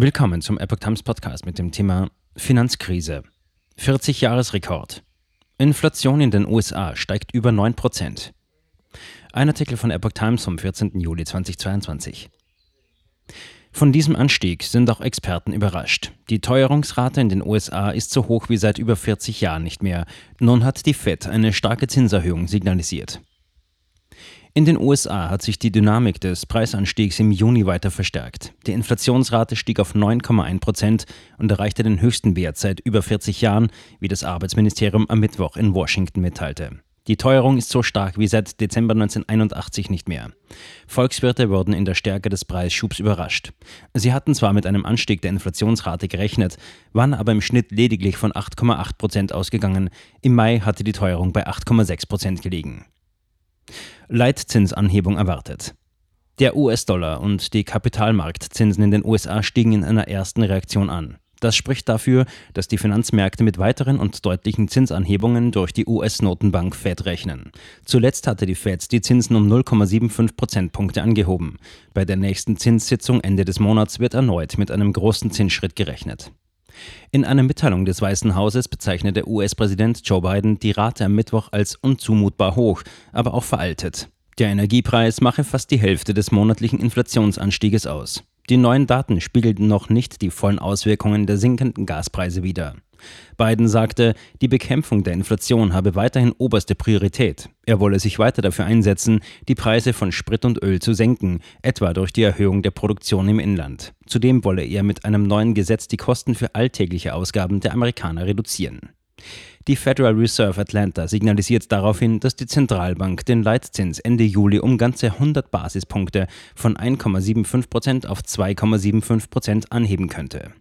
Willkommen zum Epoch Times Podcast mit dem Thema Finanzkrise. 40-Jahres-Rekord. Inflation in den USA steigt über 9%. Ein Artikel von Epoch Times vom 14. Juli 2022. Von diesem Anstieg sind auch Experten überrascht. Die Teuerungsrate in den USA ist so hoch wie seit über 40 Jahren nicht mehr. Nun hat die Fed eine starke Zinserhöhung signalisiert. In den USA hat sich die Dynamik des Preisanstiegs im Juni weiter verstärkt. Die Inflationsrate stieg auf 9,1 Prozent und erreichte den höchsten Wert seit über 40 Jahren, wie das Arbeitsministerium am Mittwoch in Washington mitteilte. Die Teuerung ist so stark wie seit Dezember 1981 nicht mehr. Volkswirte wurden in der Stärke des Preisschubs überrascht. Sie hatten zwar mit einem Anstieg der Inflationsrate gerechnet, waren aber im Schnitt lediglich von 8,8 Prozent ausgegangen. Im Mai hatte die Teuerung bei 8,6 Prozent gelegen. Leitzinsanhebung erwartet. Der US-Dollar und die Kapitalmarktzinsen in den USA stiegen in einer ersten Reaktion an. Das spricht dafür, dass die Finanzmärkte mit weiteren und deutlichen Zinsanhebungen durch die US-Notenbank Fed rechnen. Zuletzt hatte die Fed die Zinsen um 0,75 Prozentpunkte angehoben. Bei der nächsten Zinssitzung Ende des Monats wird erneut mit einem großen Zinsschritt gerechnet. In einer Mitteilung des Weißen Hauses bezeichnete US-Präsident Joe Biden die Rate am Mittwoch als unzumutbar hoch, aber auch veraltet. Der Energiepreis mache fast die Hälfte des monatlichen Inflationsanstieges aus. Die neuen Daten spiegelten noch nicht die vollen Auswirkungen der sinkenden Gaspreise wider. Biden sagte, die Bekämpfung der Inflation habe weiterhin oberste Priorität. Er wolle sich weiter dafür einsetzen, die Preise von Sprit und Öl zu senken, etwa durch die Erhöhung der Produktion im Inland. Zudem wolle er mit einem neuen Gesetz die Kosten für alltägliche Ausgaben der Amerikaner reduzieren. Die Federal Reserve Atlanta signalisiert daraufhin, dass die Zentralbank den Leitzins Ende Juli um ganze 100 Basispunkte von 1,75 Prozent auf 2,75 Prozent anheben könnte.